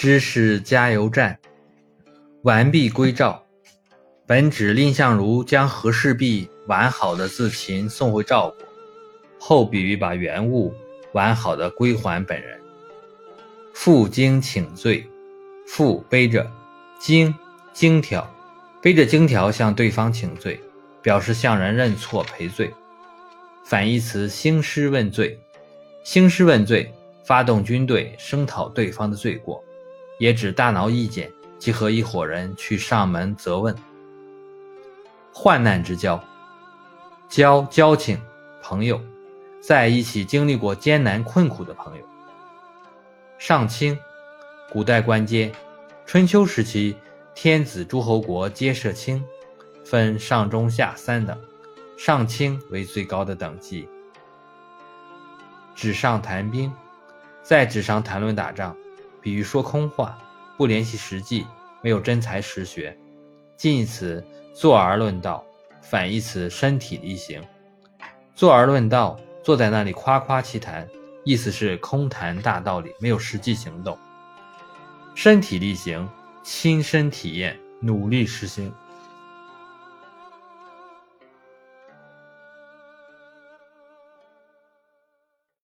知识加油站，完璧归赵。本指蔺相如将和氏璧完好的自秦送回赵国，后比喻把原物完好的归还本人。负荆请罪，负背着荆荆条，背着荆条向对方请罪，表示向人认错赔罪。反义词兴师问罪，兴师问罪，发动军队声讨对方的罪过。也指大挠意见，即和一伙人去上门责问。患难之交，交交情朋友，在一起经历过艰难困苦的朋友。上卿，古代官阶，春秋时期天子诸侯国皆设卿，分上中下三等，上卿为最高的等级。纸上谈兵，在纸上谈论打仗。比喻说空话，不联系实际，没有真才实学。近义词坐而论道，反义词身体力行。坐而论道，坐在那里夸夸其谈，意思是空谈大道理，没有实际行动。身体力行，亲身体验，努力实行。